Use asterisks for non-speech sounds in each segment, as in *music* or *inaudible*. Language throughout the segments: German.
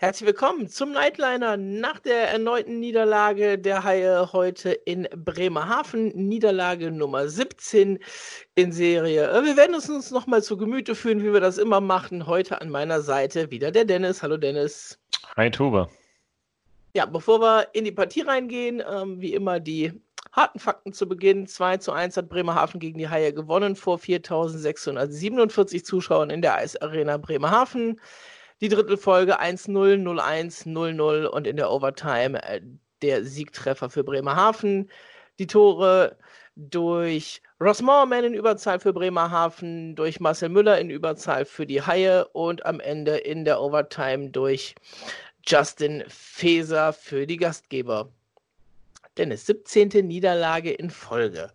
Herzlich willkommen zum Nightliner nach der erneuten Niederlage der Haie heute in Bremerhaven. Niederlage Nummer 17 in Serie. Äh, wir werden es uns nochmal zu Gemüte führen, wie wir das immer machen. Heute an meiner Seite wieder der Dennis. Hallo Dennis. Hi Tobe. Ja, bevor wir in die Partie reingehen, ähm, wie immer die harten Fakten zu Beginn. 2 zu 1 hat Bremerhaven gegen die Haie gewonnen vor 4.647 Zuschauern in der Eisarena Bremerhaven die Drittelfolge 1-0, 0-1, 0-0 und in der Overtime äh, der Siegtreffer für Bremerhaven. Die Tore durch Ross Moorman in Überzahl für Bremerhaven, durch Marcel Müller in Überzahl für die Haie und am Ende in der Overtime durch Justin Feser für die Gastgeber. Dennis, 17. Niederlage in Folge.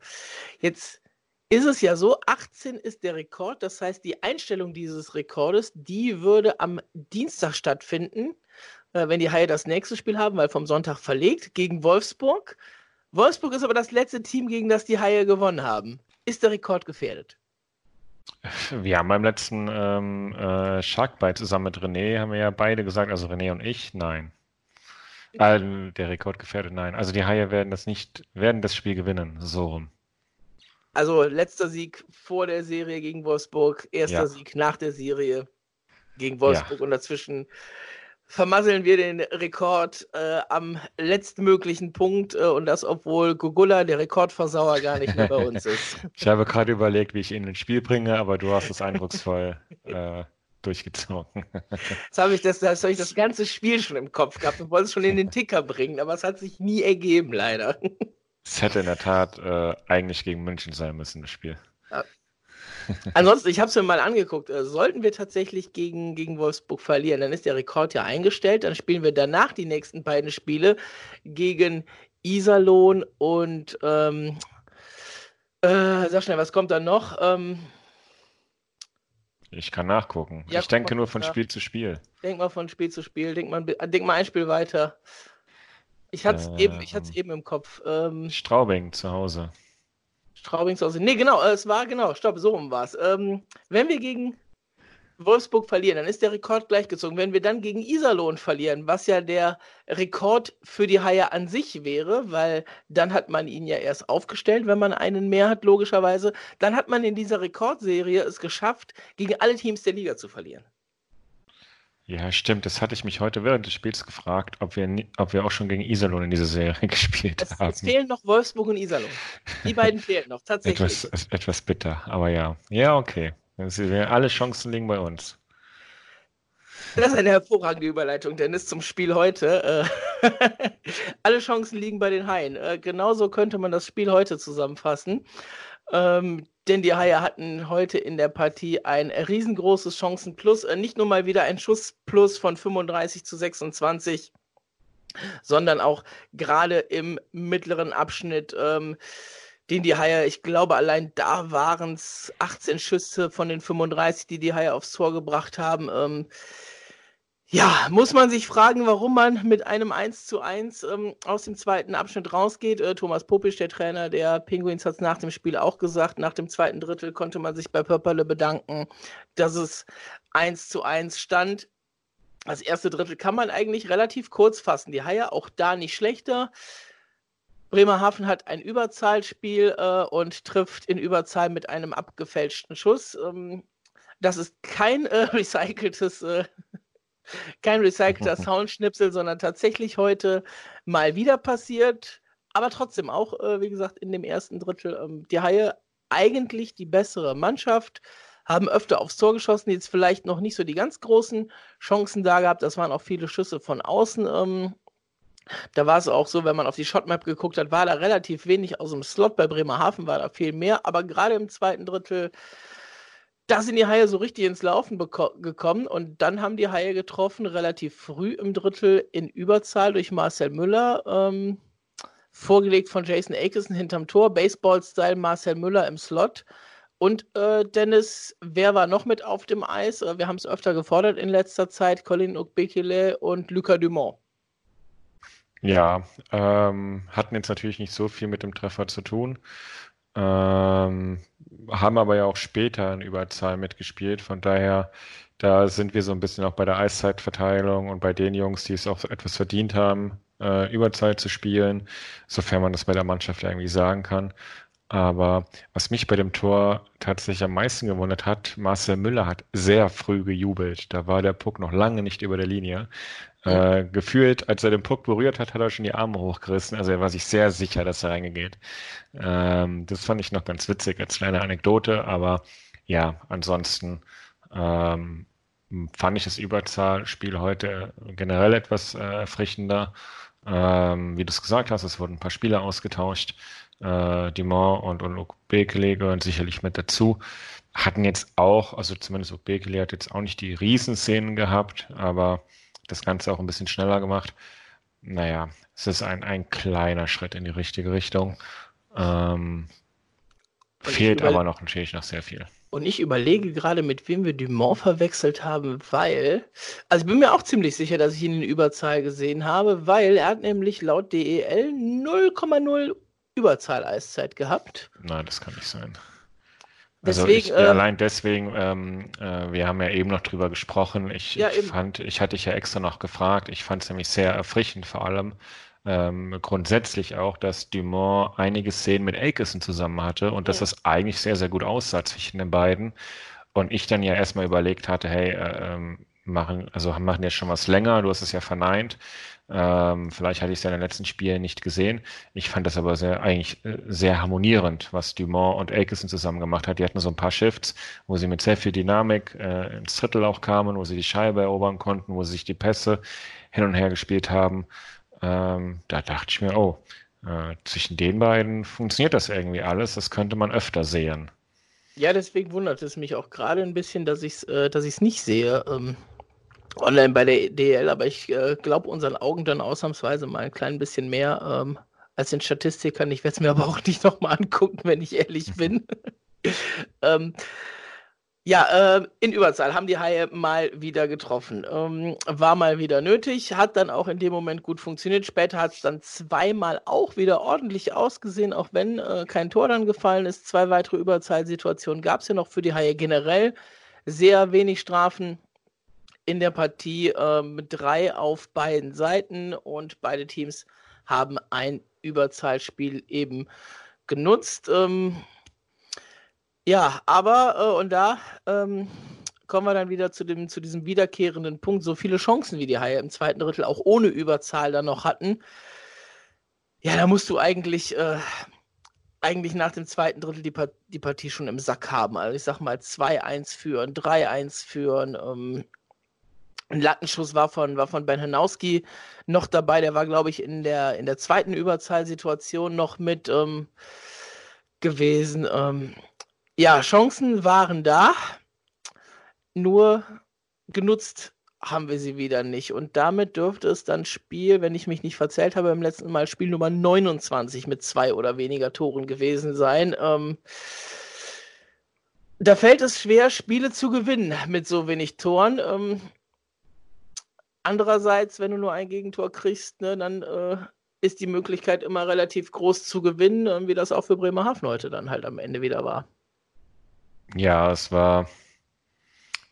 Jetzt ist es ja so, 18 ist der Rekord. Das heißt, die Einstellung dieses Rekordes, die würde am Dienstag stattfinden, äh, wenn die Haie das nächste Spiel haben, weil vom Sonntag verlegt, gegen Wolfsburg. Wolfsburg ist aber das letzte Team, gegen das die Haie gewonnen haben. Ist der Rekord gefährdet? Wir haben beim letzten ähm, äh, Sharkbite zusammen mit René, haben wir ja beide gesagt, also René und ich, nein. Also, der Rekord gefährdet, nein. Also die Haie werden das nicht, werden das Spiel gewinnen, so rum. Also letzter Sieg vor der Serie gegen Wolfsburg, erster ja. Sieg nach der Serie gegen Wolfsburg ja. und dazwischen vermasseln wir den Rekord äh, am letztmöglichen Punkt äh, und das, obwohl Gugula, der Rekordversauer, gar nicht mehr bei uns *laughs* ist. ich habe gerade überlegt, wie ich ihn ins Spiel bringe, aber du hast es eindrucksvoll *laughs* äh, durchgezogen. *laughs* Jetzt habe ich das, das, hab ich das ganze Spiel schon im Kopf gehabt und wollte es schon in den Ticker bringen, aber es hat sich nie ergeben, leider. Es hätte in der Tat äh, eigentlich gegen München sein müssen, das Spiel. Ja. Ansonsten, ich habe es mir mal angeguckt. Äh, sollten wir tatsächlich gegen, gegen Wolfsburg verlieren, dann ist der Rekord ja eingestellt. Dann spielen wir danach die nächsten beiden Spiele gegen Iserlohn und ähm, äh, sag schnell, was kommt dann noch? Ähm, ich kann nachgucken. Ja, ich denke nur von nach. Spiel zu Spiel. Denk mal von Spiel zu Spiel. Denk mal, denk mal ein Spiel weiter. Ich hatte es ähm, eben, eben im Kopf. Ähm, Straubing zu Hause. Straubing zu Hause. Nee, genau, es war genau, stopp, so um war es. Ähm, wenn wir gegen Wolfsburg verlieren, dann ist der Rekord gleichgezogen. Wenn wir dann gegen Iserlohn verlieren, was ja der Rekord für die Haie an sich wäre, weil dann hat man ihn ja erst aufgestellt, wenn man einen mehr hat, logischerweise, dann hat man in dieser Rekordserie es geschafft, gegen alle Teams der Liga zu verlieren. Ja, stimmt. Das hatte ich mich heute während des Spiels gefragt, ob wir, ob wir auch schon gegen Iserlohn in dieser Serie *laughs* gespielt es, haben. Es fehlen noch Wolfsburg und Iserlohn. Die beiden fehlen noch, tatsächlich. Etwas, etwas bitter, aber ja. Ja, okay. Alle Chancen liegen bei uns. Das ist eine hervorragende Überleitung, Dennis, zum Spiel heute. Äh, *laughs* alle Chancen liegen bei den Haien. Äh, genauso könnte man das Spiel heute zusammenfassen. Ähm, denn die Haie hatten heute in der Partie ein riesengroßes Chancenplus. Äh, nicht nur mal wieder ein Schussplus von 35 zu 26, sondern auch gerade im mittleren Abschnitt, ähm, den die Haie, ich glaube, allein da waren es 18 Schüsse von den 35, die die Haie aufs Tor gebracht haben. Ähm, ja, muss man sich fragen, warum man mit einem 1 zu 1 ähm, aus dem zweiten Abschnitt rausgeht. Äh, Thomas Popisch, der Trainer der Penguins, hat es nach dem Spiel auch gesagt. Nach dem zweiten Drittel konnte man sich bei Pöpperle bedanken, dass es 1 zu 1 stand. Das erste Drittel kann man eigentlich relativ kurz fassen. Die Haie auch da nicht schlechter. Bremerhaven hat ein Überzahlspiel äh, und trifft in Überzahl mit einem abgefälschten Schuss. Ähm, das ist kein äh, *laughs* recyceltes äh, kein recycelter *laughs* Soundschnipsel, sondern tatsächlich heute mal wieder passiert. Aber trotzdem auch, äh, wie gesagt, in dem ersten Drittel ähm, die Haie eigentlich die bessere Mannschaft, haben öfter aufs Tor geschossen, jetzt vielleicht noch nicht so die ganz großen Chancen da gehabt. Das waren auch viele Schüsse von außen. Ähm, da war es auch so, wenn man auf die Shotmap geguckt hat, war da relativ wenig aus dem Slot. Bei Bremerhaven war da viel mehr, aber gerade im zweiten Drittel da sind die Haie so richtig ins Laufen gekommen und dann haben die Haie getroffen, relativ früh im Drittel in Überzahl durch Marcel Müller, ähm, vorgelegt von Jason Akerson hinterm Tor, Baseball-Style Marcel Müller im Slot. Und äh, Dennis, wer war noch mit auf dem Eis? Äh, wir haben es öfter gefordert in letzter Zeit, Colin Ukbekele und Lucas Dumont. Ja, ähm, hatten jetzt natürlich nicht so viel mit dem Treffer zu tun. Ähm, haben aber ja auch später in Überzahl mitgespielt. Von daher Da sind wir so ein bisschen auch bei der Eiszeitverteilung und bei den Jungs, die es auch etwas verdient haben, äh, Überzeit zu spielen, sofern man das bei der Mannschaft irgendwie sagen kann. Aber was mich bei dem Tor tatsächlich am meisten gewundert hat, Marcel Müller hat sehr früh gejubelt. Da war der Puck noch lange nicht über der Linie. Äh, gefühlt, als er den Puck berührt hat, hat er schon die Arme hochgerissen. Also er war sich sehr sicher, dass er reingeht. Ähm, das fand ich noch ganz witzig als kleine Anekdote. Aber ja, ansonsten ähm, fand ich das Überzahlspiel heute generell etwas äh, erfrischender. Ähm, wie du es gesagt hast, es wurden ein paar Spieler ausgetauscht äh, Dumont und, und gehören sicherlich mit dazu. Hatten jetzt auch, also zumindest Bekele hat jetzt auch nicht die Riesenszenen gehabt, aber das Ganze auch ein bisschen schneller gemacht. Naja, es ist ein, ein kleiner Schritt in die richtige Richtung. Ähm, fehlt aber noch natürlich noch sehr viel. Und ich überlege gerade, mit wem wir Dumont verwechselt haben, weil, also ich bin mir auch ziemlich sicher, dass ich ihn in Überzahl gesehen habe, weil er hat nämlich laut DEL 0,0 Überzahl-Eiszeit gehabt. Nein, das kann nicht sein. Also deswegen, ich, äh, allein deswegen, ähm, äh, wir haben ja eben noch drüber gesprochen. Ich, ja, ich fand, ich hatte dich ja extra noch gefragt. Ich fand es nämlich sehr erfrischend, vor allem ähm, grundsätzlich auch, dass Dumont einige Szenen mit Akeson zusammen hatte und ja. dass das eigentlich sehr, sehr gut aussah zwischen den beiden. Und ich dann ja erstmal überlegt hatte, hey, äh, ähm, machen, also machen jetzt schon was länger, du hast es ja verneint. Ähm, vielleicht hatte ich es ja in den letzten Spielen nicht gesehen. Ich fand das aber sehr, eigentlich äh, sehr harmonierend, was Dumont und Akeson zusammen gemacht hat. Die hatten so ein paar Shifts, wo sie mit sehr viel Dynamik äh, ins Drittel auch kamen, wo sie die Scheibe erobern konnten, wo sie sich die Pässe hin und her gespielt haben. Ähm, da dachte ich mir, oh, äh, zwischen den beiden funktioniert das irgendwie alles. Das könnte man öfter sehen. Ja, deswegen wundert es mich auch gerade ein bisschen, dass ich es äh, nicht sehe. Ähm, online bei der DL, aber ich äh, glaube unseren Augen dann ausnahmsweise mal ein klein bisschen mehr ähm, als den Statistikern. Ich werde es mir aber auch *laughs* nicht nochmal angucken, wenn ich ehrlich bin. *laughs* ähm, ja, äh, in Überzahl haben die Haie mal wieder getroffen. Ähm, war mal wieder nötig, hat dann auch in dem Moment gut funktioniert. Später hat es dann zweimal auch wieder ordentlich ausgesehen, auch wenn äh, kein Tor dann gefallen ist. Zwei weitere Überzahlsituationen gab es ja noch für die Haie generell. Sehr wenig Strafen in der Partie äh, mit drei auf beiden Seiten und beide Teams haben ein Überzahlspiel eben genutzt. Ähm, ja, aber äh, und da ähm, kommen wir dann wieder zu, dem, zu diesem wiederkehrenden Punkt. So viele Chancen wie die Haie im zweiten Drittel auch ohne Überzahl dann noch hatten. Ja, da musst du eigentlich, äh, eigentlich nach dem zweiten Drittel die, die Partie schon im Sack haben. Also ich sag mal 2-1 führen, 3-1 führen. Ähm, ein Lattenschuss war von, war von Ben Hanowski noch dabei. Der war, glaube ich, in der, in der zweiten Überzahlsituation noch mit ähm, gewesen. Ähm, ja, Chancen waren da, nur genutzt haben wir sie wieder nicht. Und damit dürfte es dann Spiel, wenn ich mich nicht verzählt habe, im letzten Mal Spiel Nummer 29 mit zwei oder weniger Toren gewesen sein. Ähm, da fällt es schwer, Spiele zu gewinnen mit so wenig Toren. Ähm, Andererseits, wenn du nur ein Gegentor kriegst, ne, dann äh, ist die Möglichkeit immer relativ groß zu gewinnen, wie das auch für Bremerhaven heute dann halt am Ende wieder war. Ja, es war,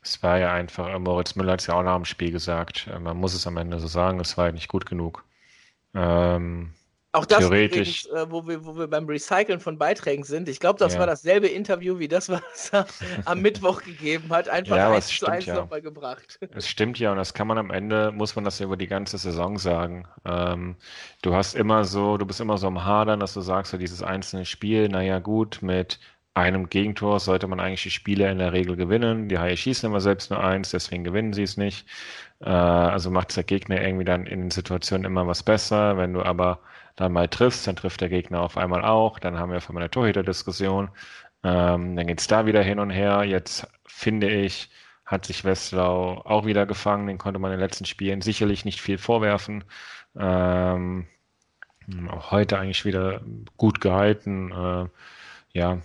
es war ja einfach, äh, Moritz Müller hat es ja auch nach dem Spiel gesagt, äh, man muss es am Ende so sagen, es war nicht gut genug. Ähm, auch das Theoretisch. Übrigens, äh, wo, wir, wo wir beim Recyceln von Beiträgen sind. Ich glaube, das ja. war dasselbe Interview wie das, was er *laughs* am Mittwoch gegeben hat. Einfach ja, eins zu eins ja. nochmal gebracht. Es stimmt ja und das kann man am Ende, muss man das ja über die ganze Saison sagen. Ähm, du hast immer so, du bist immer so am Hadern, dass du sagst, so dieses einzelne Spiel, naja gut, mit einem Gegentor sollte man eigentlich die Spiele in der Regel gewinnen. Die Haie schießen immer selbst nur eins, deswegen gewinnen sie es nicht. Äh, also macht der Gegner irgendwie dann in den Situationen immer was besser. Wenn du aber dann mal triffst, dann trifft der Gegner auf einmal auch. Dann haben wir von meiner Torhüter-Diskussion. Ähm, dann geht's da wieder hin und her. Jetzt finde ich, hat sich Westlau auch wieder gefangen. Den konnte man in den letzten Spielen sicherlich nicht viel vorwerfen. Ähm, auch heute eigentlich wieder gut gehalten. Äh, ja,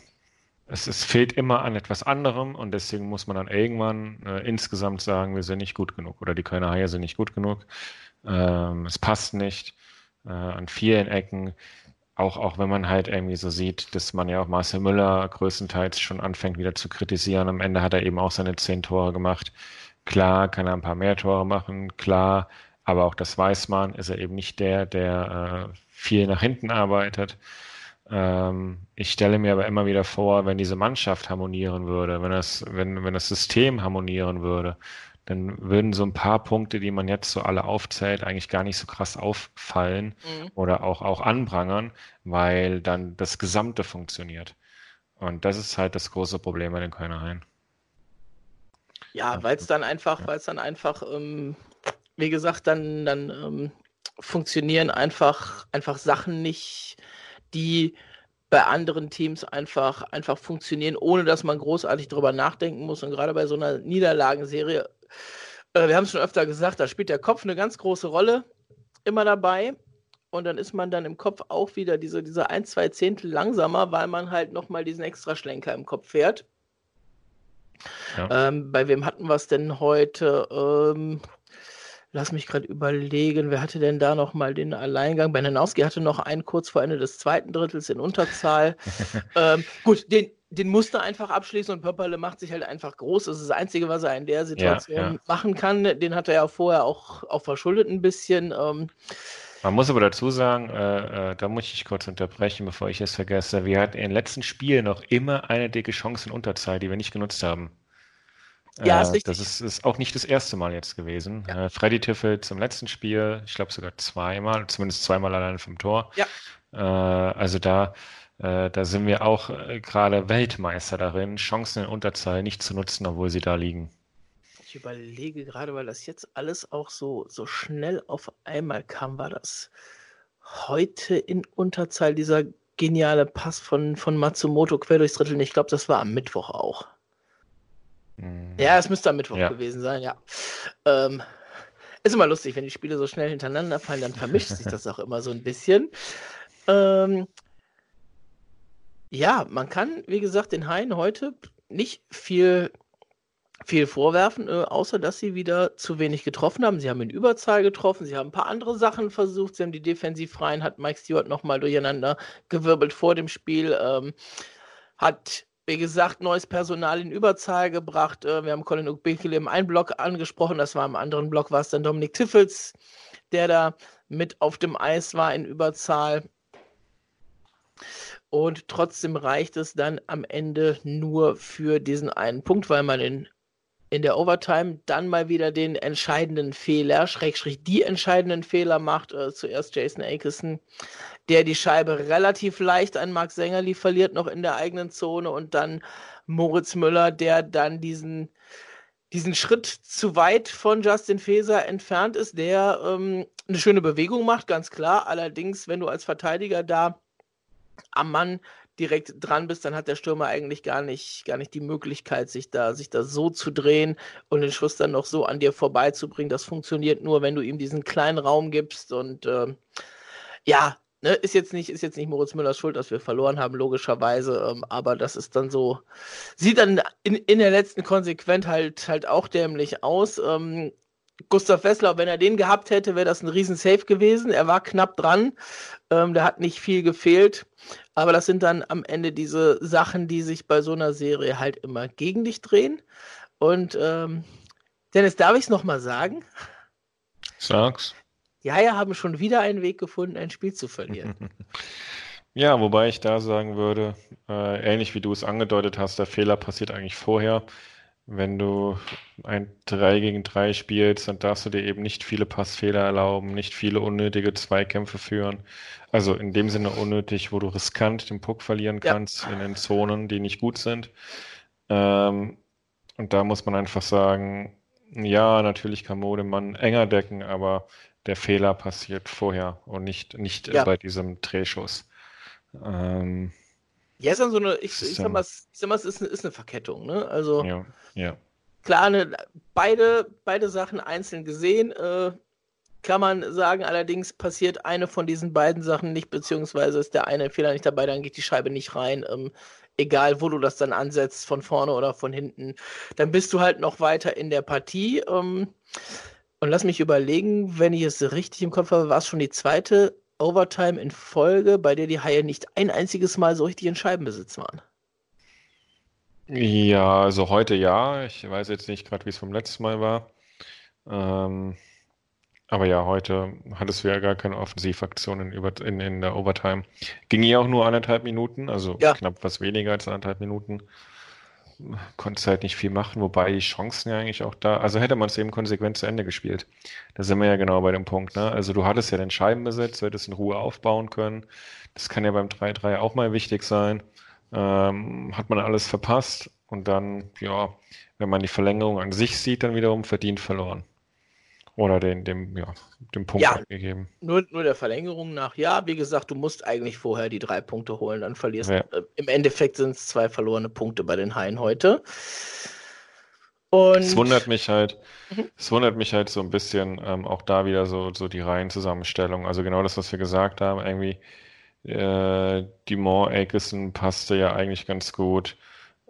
es, es, fehlt immer an etwas anderem und deswegen muss man dann irgendwann äh, insgesamt sagen, wir sind nicht gut genug oder die Kölner Haie sind nicht gut genug. Ähm, es passt nicht äh, an vielen Ecken. Auch, auch wenn man halt irgendwie so sieht, dass man ja auch Marcel Müller größtenteils schon anfängt wieder zu kritisieren. Am Ende hat er eben auch seine zehn Tore gemacht. klar kann er ein paar mehr Tore machen, klar, aber auch das weiß man, ist er eben nicht der, der äh, viel nach hinten arbeitet. Ähm, ich stelle mir aber immer wieder vor, wenn diese Mannschaft harmonieren würde, wenn das, wenn, wenn das System harmonieren würde, dann würden so ein paar Punkte, die man jetzt so alle aufzählt, eigentlich gar nicht so krass auffallen mhm. oder auch, auch anprangern, weil dann das Gesamte funktioniert. Und das ist halt das große Problem bei den Kölner Haien. Ja, weil es dann einfach, weil es dann einfach, ähm, wie gesagt, dann, dann ähm, funktionieren einfach, einfach Sachen nicht, die bei anderen Teams einfach, einfach funktionieren, ohne dass man großartig darüber nachdenken muss. Und gerade bei so einer Niederlagenserie, wir haben es schon öfter gesagt, da spielt der Kopf eine ganz große Rolle immer dabei. Und dann ist man dann im Kopf auch wieder diese, diese ein, zwei Zehntel langsamer, weil man halt nochmal diesen extra Schlenker im Kopf fährt. Ja. Ähm, bei wem hatten wir es denn heute? Ähm, Lass mich gerade überlegen, wer hatte denn da nochmal den Alleingang? Benenowski hatte noch einen kurz vor Ende des zweiten Drittels in Unterzahl. *laughs* ähm, gut, den, den musste einfach abschließen und Pöpperle macht sich halt einfach groß. Das ist das Einzige, was er in der Situation ja, ja. machen kann. Den hat er ja vorher auch, auch verschuldet ein bisschen. Ähm, man muss aber dazu sagen, äh, äh, da muss ich kurz unterbrechen, bevor ich es vergesse. Wir hatten im letzten Spiel noch immer eine dicke Chance in Unterzahl, die wir nicht genutzt haben. Ja, ist äh, richtig. Das ist, ist, auch nicht das erste Mal jetzt gewesen. Ja. Äh, Freddy Tiffel zum letzten Spiel, ich glaube sogar zweimal, zumindest zweimal alleine vom Tor. Ja. Äh, also da, äh, da sind wir auch äh, gerade Weltmeister darin, Chancen in Unterzahl nicht zu nutzen, obwohl sie da liegen. Ich überlege gerade, weil das jetzt alles auch so, so schnell auf einmal kam, war das heute in Unterzahl dieser geniale Pass von, von Matsumoto quer durchs Drittel. Ich glaube, das war am Mittwoch auch. Mhm. Ja, es müsste am Mittwoch ja. gewesen sein, ja. Ähm, ist immer lustig, wenn die Spiele so schnell hintereinander fallen, dann vermischt sich das *laughs* auch immer so ein bisschen. Ähm, ja, man kann, wie gesagt, den Haien heute nicht viel, viel vorwerfen, äh, außer dass sie wieder zu wenig getroffen haben. Sie haben in Überzahl getroffen, sie haben ein paar andere Sachen versucht, sie haben die Defensivreihen, hat Mike Stewart nochmal durcheinander gewirbelt vor dem Spiel, ähm, hat wie gesagt, neues Personal in Überzahl gebracht. Äh, wir haben Colin Ukbekele im einen Block angesprochen, das war im anderen Block, war es dann Dominik Tiffels, der da mit auf dem Eis war in Überzahl. Und trotzdem reicht es dann am Ende nur für diesen einen Punkt, weil man in in der Overtime dann mal wieder den entscheidenden Fehler, Schrägstrich die entscheidenden Fehler macht. Äh, zuerst Jason Akeson, der die Scheibe relativ leicht an Marc Sängerli verliert, noch in der eigenen Zone und dann Moritz Müller, der dann diesen, diesen Schritt zu weit von Justin Feser entfernt ist, der ähm, eine schöne Bewegung macht, ganz klar. Allerdings, wenn du als Verteidiger da am Mann direkt dran bist, dann hat der Stürmer eigentlich gar nicht, gar nicht die Möglichkeit, sich da, sich da so zu drehen und den Schuss dann noch so an dir vorbeizubringen. Das funktioniert nur, wenn du ihm diesen kleinen Raum gibst. Und äh, ja, ne, ist jetzt nicht, ist jetzt nicht Moritz Müllers Schuld, dass wir verloren haben, logischerweise. Ähm, aber das ist dann so, sieht dann in, in der letzten Konsequenz halt, halt auch dämlich aus. Ähm, Gustav Wessler, wenn er den gehabt hätte, wäre das ein Riesen-Safe gewesen. Er war knapp dran. Ähm, der hat nicht viel gefehlt. Aber das sind dann am Ende diese Sachen, die sich bei so einer Serie halt immer gegen dich drehen. Und ähm, Dennis, darf ich es nochmal sagen? Sag's. Die Haie haben schon wieder einen Weg gefunden, ein Spiel zu verlieren. *laughs* ja, wobei ich da sagen würde, äh, ähnlich wie du es angedeutet hast, der Fehler passiert eigentlich vorher. Wenn du ein 3 gegen 3 spielst, dann darfst du dir eben nicht viele Passfehler erlauben, nicht viele unnötige Zweikämpfe führen. Also in dem Sinne unnötig, wo du riskant den Puck verlieren kannst ja. in den Zonen, die nicht gut sind. Ähm, und da muss man einfach sagen, ja, natürlich kann Modemann enger decken, aber der Fehler passiert vorher und nicht, nicht ja. bei diesem Drehschuss. Ähm, ja, ist dann so eine, ich, ich sag mal, ich sag mal es ist, eine, ist eine Verkettung, ne? Also, ja, ja. klar, ne, beide, beide Sachen einzeln gesehen, äh, kann man sagen, allerdings passiert eine von diesen beiden Sachen nicht, beziehungsweise ist der eine Fehler nicht dabei, dann geht die Scheibe nicht rein. Ähm, egal, wo du das dann ansetzt, von vorne oder von hinten, dann bist du halt noch weiter in der Partie. Ähm, und lass mich überlegen, wenn ich es richtig im Kopf habe, war es schon die zweite Overtime in Folge, bei der die Haie nicht ein einziges Mal so richtig in Scheibenbesitz waren. Ja, also heute ja. Ich weiß jetzt nicht gerade, wie es vom letzten Mal war. Ähm, aber ja, heute hattest du ja gar keine Offensivaktion in, in, in der Overtime. Ging ja auch nur anderthalb Minuten, also ja. knapp was weniger als anderthalb Minuten. Konntest halt nicht viel machen, wobei die Chancen ja eigentlich auch da. Also hätte man es eben konsequent zu Ende gespielt. Da sind wir ja genau bei dem Punkt. Ne? Also du hattest ja den Scheibenbesitz, du hättest in Ruhe aufbauen können. Das kann ja beim 3-3 auch mal wichtig sein. Ähm, hat man alles verpasst und dann, ja, wenn man die Verlängerung an sich sieht, dann wiederum verdient verloren. Oder den, dem, ja, dem Punkt ja, abgegeben. Nur, nur der Verlängerung nach, ja, wie gesagt, du musst eigentlich vorher die drei Punkte holen, dann verlierst ja. äh, Im Endeffekt sind es zwei verlorene Punkte bei den Haien heute. Und es wundert mich halt, mhm. es wundert mich halt so ein bisschen, ähm, auch da wieder so, so die Reihenzusammenstellung. Also genau das, was wir gesagt haben, irgendwie äh, Dumont Akeson passte ja eigentlich ganz gut.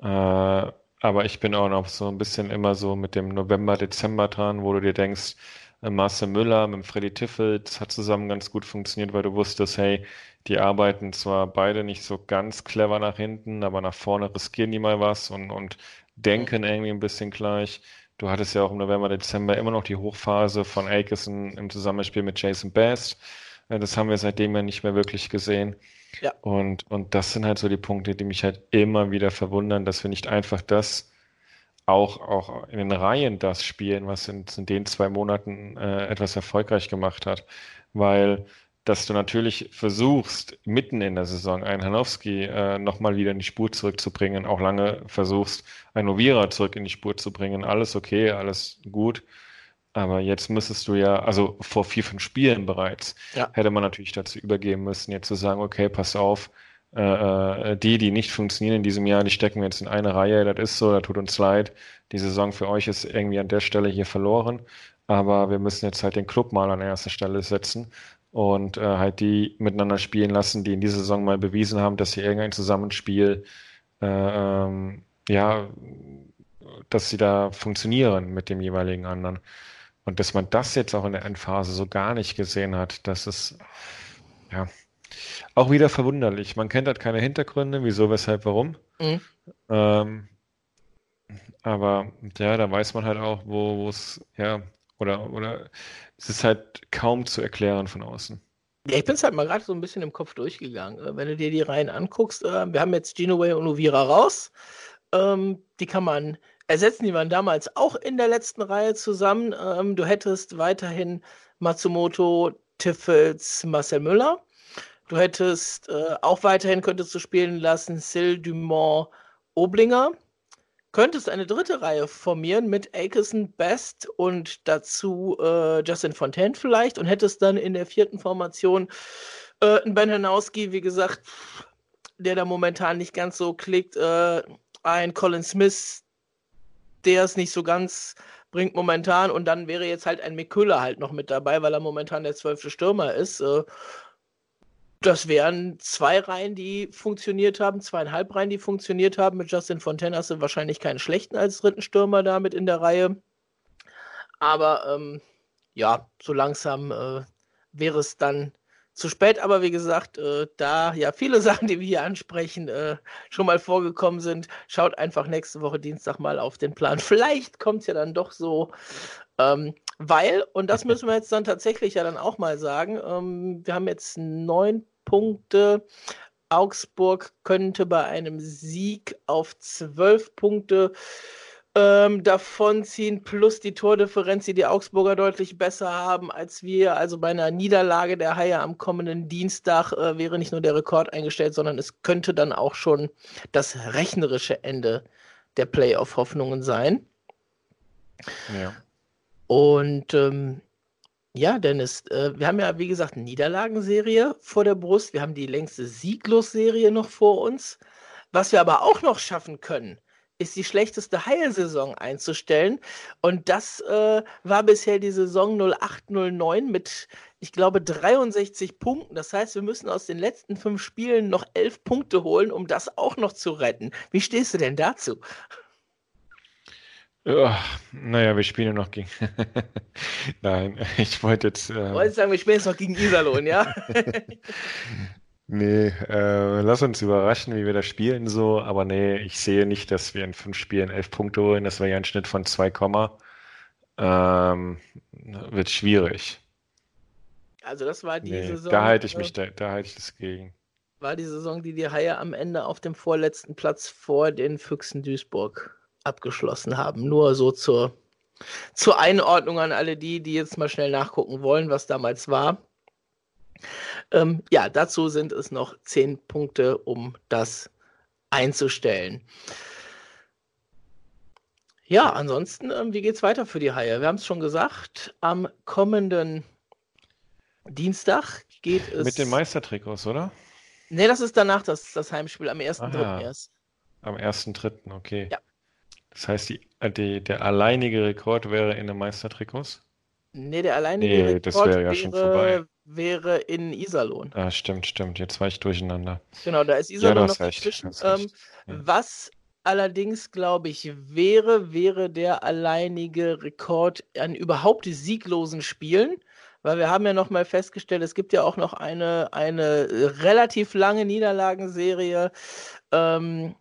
Äh, aber ich bin auch noch so ein bisschen immer so mit dem November, Dezember dran, wo du dir denkst, äh, Marcel Müller mit Freddy Tiffel, das hat zusammen ganz gut funktioniert, weil du wusstest, hey, die arbeiten zwar beide nicht so ganz clever nach hinten, aber nach vorne riskieren die mal was und, und denken irgendwie ein bisschen gleich. Du hattest ja auch im November, Dezember immer noch die Hochphase von Akeson im Zusammenspiel mit Jason Best. Äh, das haben wir seitdem ja nicht mehr wirklich gesehen. Ja. Und, und das sind halt so die Punkte, die mich halt immer wieder verwundern, dass wir nicht einfach das auch, auch in den Reihen das spielen, was in, in den zwei Monaten äh, etwas erfolgreich gemacht hat. Weil dass du natürlich versuchst, mitten in der Saison einen Hanowski äh, nochmal wieder in die Spur zurückzubringen, auch lange versuchst, einen Ovira zurück in die Spur zu bringen. Alles okay, alles gut. Aber jetzt müsstest du ja, also vor vier, fünf Spielen bereits, ja. hätte man natürlich dazu übergehen müssen, jetzt zu sagen, okay, pass auf, äh, äh, die, die nicht funktionieren in diesem Jahr, die stecken wir jetzt in eine Reihe, das ist so, da tut uns leid. Die Saison für euch ist irgendwie an der Stelle hier verloren, aber wir müssen jetzt halt den Club mal an erste Stelle setzen und äh, halt die miteinander spielen lassen, die in dieser Saison mal bewiesen haben, dass sie irgendein Zusammenspiel, äh, ähm, ja, dass sie da funktionieren mit dem jeweiligen anderen. Und dass man das jetzt auch in der Endphase so gar nicht gesehen hat, das ist ja auch wieder verwunderlich. Man kennt halt keine Hintergründe, wieso, weshalb, warum. Mhm. Ähm, aber ja, da weiß man halt auch, wo es, ja, oder, oder es ist halt kaum zu erklären von außen. Ja, ich bin es halt mal gerade so ein bisschen im Kopf durchgegangen. Äh, wenn du dir die Reihen anguckst, äh, wir haben jetzt Genoway und Uvira raus. Ähm, die kann man ersetzen. Die waren damals auch in der letzten Reihe zusammen. Ähm, du hättest weiterhin Matsumoto, Tiffels, Marcel Müller. Du hättest äh, auch weiterhin könntest du spielen lassen Sil Dumont Oblinger. Könntest eine dritte Reihe formieren mit Akerson, Best und dazu äh, Justin Fontaine vielleicht und hättest dann in der vierten Formation äh, einen Ben Hanowski, wie gesagt, der da momentan nicht ganz so klickt, äh, ein Colin Smith, der es nicht so ganz bringt momentan. Und dann wäre jetzt halt ein Miküller halt noch mit dabei, weil er momentan der zwölfte Stürmer ist. Äh, das wären zwei Reihen, die funktioniert haben, zweieinhalb Reihen, die funktioniert haben. Mit Justin Fontaine hast du wahrscheinlich keinen schlechten als dritten Stürmer damit in der Reihe. Aber ähm, ja, so langsam äh, wäre es dann zu spät, aber wie gesagt, äh, da ja viele *laughs* Sachen, die wir hier ansprechen, äh, schon mal vorgekommen sind, schaut einfach nächste Woche Dienstag mal auf den Plan. *laughs* Vielleicht kommt es ja dann doch so, ähm, weil, und das müssen wir jetzt dann tatsächlich ja dann auch mal sagen, ähm, wir haben jetzt neun Punkte. Augsburg könnte bei einem Sieg auf zwölf Punkte ähm, davonziehen, plus die Tordifferenz, die die Augsburger deutlich besser haben als wir. Also bei einer Niederlage der Haie am kommenden Dienstag äh, wäre nicht nur der Rekord eingestellt, sondern es könnte dann auch schon das rechnerische Ende der Playoff-Hoffnungen sein. Ja. Und ähm, ja, Dennis, äh, wir haben ja, wie gesagt, eine Niederlagenserie vor der Brust. Wir haben die längste Sieglos-Serie noch vor uns. Was wir aber auch noch schaffen können, ist die schlechteste Heilsaison einzustellen. Und das äh, war bisher die Saison 0809 mit, ich glaube, 63 Punkten. Das heißt, wir müssen aus den letzten fünf Spielen noch elf Punkte holen, um das auch noch zu retten. Wie stehst du denn dazu? Ja, naja, wir spielen noch gegen. *laughs* Nein, ich wollte jetzt. Ähm... Wolltest sagen, wir spielen jetzt noch gegen Iserlohn, ja? *laughs* *laughs* Nee, äh, lass uns überraschen, wie wir das spielen so. Aber nee, ich sehe nicht, dass wir in fünf Spielen elf Punkte holen. Das wäre ja ein Schnitt von 2, ähm, wird schwierig. Also das war die Nee, Saison, da halte ich äh, mich, da, da halte ich das gegen. war die Saison, die die Haie am Ende auf dem vorletzten Platz vor den Füchsen Duisburg abgeschlossen haben. Nur so zur, zur Einordnung an alle die, die jetzt mal schnell nachgucken wollen, was damals war. Ähm, ja, dazu sind es noch zehn Punkte, um das einzustellen. Ja, ansonsten, ähm, wie geht's weiter für die Haie? Wir haben es schon gesagt, am kommenden Dienstag geht es. Mit den Meistertrikots, oder? Nee, das ist danach das, das Heimspiel, am 1.3. Aha. erst. Am 1.3., okay. Ja. Das heißt, die, die, der alleinige Rekord wäre in den Meistertrikots? Nee, der alleinige Nee, Rekord das wäre ja schon vorbei. wäre in Iserlohn. Ah, stimmt, stimmt. Jetzt war ich durcheinander. Genau, da ist Ja, Iserlohn hast noch recht. dazwischen. Ähm. Ja. was allerdings, glaube ich, wäre, wäre der alleinige Rekord an überhaupt sieglosen Spielen. Weil wir haben ja noch mal festgestellt, es gibt ja auch noch eine, eine relativ lange Niederlagenserie ähm,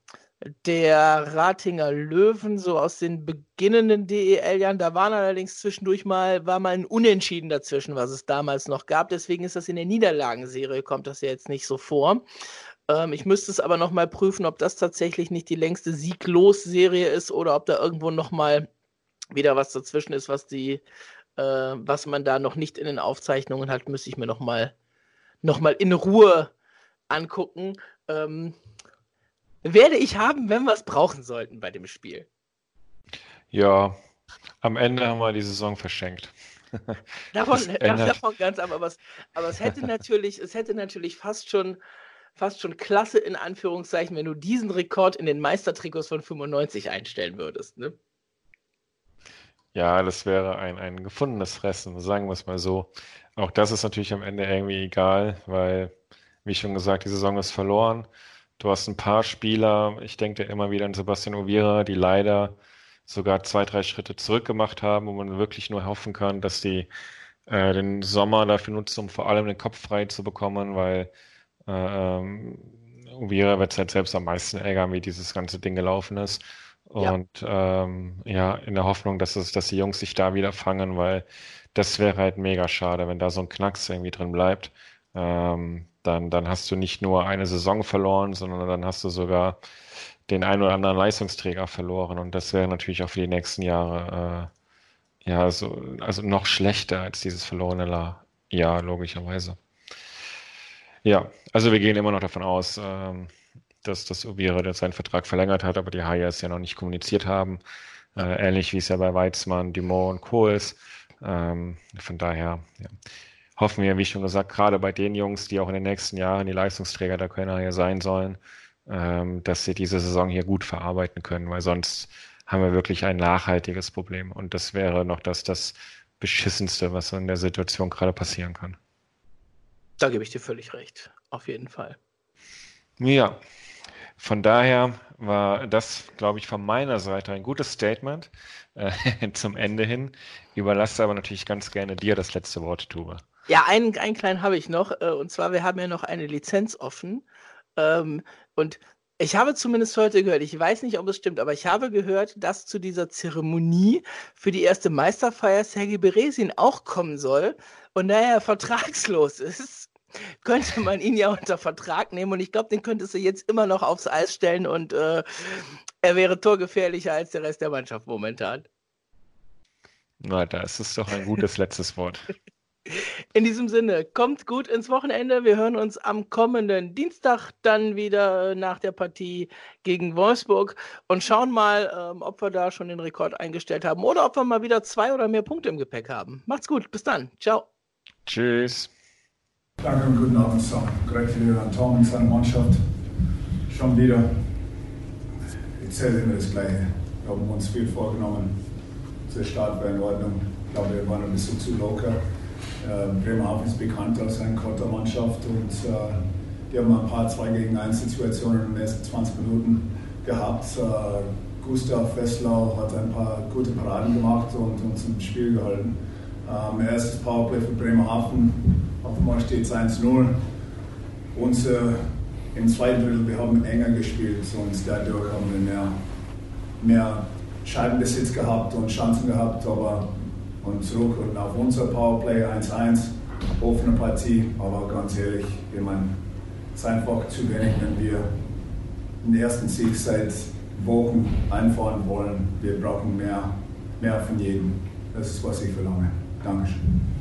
der Ratinger Löwen, so aus den beginnenden DEL-Jahren. Da waren allerdings zwischendurch mal, war mal ein Unentschieden dazwischen, was es damals noch gab. Deswegen ist das in der Niederlagenserie, kommt das ja jetzt nicht so vor. Ähm, ich müsste es aber noch mal prüfen, ob das tatsächlich nicht die längste Sieglos-Serie ist oder ob da irgendwo noch mal wieder was dazwischen ist, was die, äh, was man da noch nicht in den Aufzeichnungen hat, müsste ich mir noch mal, noch mal in Ruhe angucken. Ähm, werde ich haben, wenn wir es brauchen sollten bei dem Spiel. Ja, am Ende haben wir die Saison verschenkt. *laughs* Davon, ändert- davon ganz ab, aber es, aber es hätte natürlich, es hätte natürlich fast schon, fast schon klasse in Anführungszeichen, wenn du diesen Rekord in den Meistertrikots von 95 einstellen würdest. Ne? Ja, das wäre ein, ein gefundenes Fressen, sagen wir es mal so. Auch das ist natürlich am Ende irgendwie egal, weil, wie schon gesagt, die Saison ist verloren. Du hast ein paar Spieler, ich denke immer wieder an Sebastian Oviera, die leider sogar zwei, drei Schritte zurück gemacht haben, wo man wirklich nur hoffen kann, dass die äh, den Sommer dafür nutzen, um vor allem den Kopf frei zu bekommen, weil äh, ähm, Oviera wird es halt selbst am meisten ärgern, wie dieses ganze Ding gelaufen ist. Ja. Und ähm, ja, in der Hoffnung, dass es, dass die Jungs sich da wieder fangen, weil das wäre halt mega schade, wenn da so ein Knacks irgendwie drin bleibt. Ähm, dann, dann hast du nicht nur eine Saison verloren, sondern dann hast du sogar den einen oder anderen Leistungsträger verloren. Und das wäre natürlich auch für die nächsten Jahre äh, ja so, also noch schlechter als dieses verlorene Jahr, logischerweise. Ja, also wir gehen immer noch davon aus, ähm, dass das Oviedo jetzt seinen Vertrag verlängert hat, aber die Haie es ja noch nicht kommuniziert haben. Äh, ähnlich wie es ja bei Weizmann, Dumont und Co. ist. Ähm, von daher ja, hoffen wir, wie schon gesagt, gerade bei den Jungs, die auch in den nächsten Jahren die Leistungsträger der Kölner hier sein sollen, ähm, dass sie diese Saison hier gut verarbeiten können, weil sonst haben wir wirklich ein nachhaltiges Problem. Und das wäre noch das, das Beschissenste, was so in der Situation gerade passieren kann. Da gebe ich dir völlig recht. Auf jeden Fall. Ja, von daher war das, glaube ich, von meiner Seite ein gutes Statement äh, *laughs* zum Ende hin. Überlasse aber natürlich ganz gerne dir das letzte Wort, Tube. Ja, einen, einen kleinen habe ich noch. Äh, und zwar, wir haben ja noch eine Lizenz offen. Ähm, und ich habe zumindest heute gehört, ich weiß nicht, ob es stimmt, aber ich habe gehört, dass zu dieser Zeremonie für die erste Meisterfeier Sergei Beresin auch kommen soll. Und da er vertragslos *laughs* ist, könnte man ihn ja unter Vertrag nehmen. Und ich glaube, den könntest du jetzt immer noch aufs Eis stellen und äh, er wäre torgefährlicher als der Rest der Mannschaft momentan. Na, das ist doch ein gutes letztes Wort. *laughs* In diesem Sinne, kommt gut ins Wochenende. Wir hören uns am kommenden Dienstag dann wieder nach der Partie gegen Wolfsburg und schauen mal, ähm, ob wir da schon den Rekord eingestellt haben oder ob wir mal wieder zwei oder mehr Punkte im Gepäck haben. Macht's gut, bis dann. Ciao. Tschüss. Danke und guten Abend zusammen. Greg an Tom und seine Mannschaft. Schon wieder. Ich zähle immer das Gleiche. Wir haben uns viel vorgenommen. Der Start war in Ordnung. Ich glaube, wir waren ein bisschen zu locker. Äh, Bremerhaven ist bekannt als eine Kontermannschaft und äh, die haben ein paar 2 gegen 1 Situationen in den ersten 20 Minuten gehabt. Äh, Gustav Wesslau hat ein paar gute Paraden gemacht und uns im Spiel gehalten. Ähm, erstes Powerplay für Bremerhaven. Auf einmal steht es 1-0. unser, im zweiten Drittel, wir haben enger gespielt und dadurch haben wir mehr, mehr Scheibenbesitz gehabt und Chancen gehabt, aber und zurück und auf unser Powerplay 1-1, offene Partie, aber ganz ehrlich, ich meine, es ist einfach zu wenig, wenn wir den ersten Sieg seit Wochen einfahren wollen. Wir brauchen mehr, mehr von jedem. Das ist, was ich verlange. Dankeschön.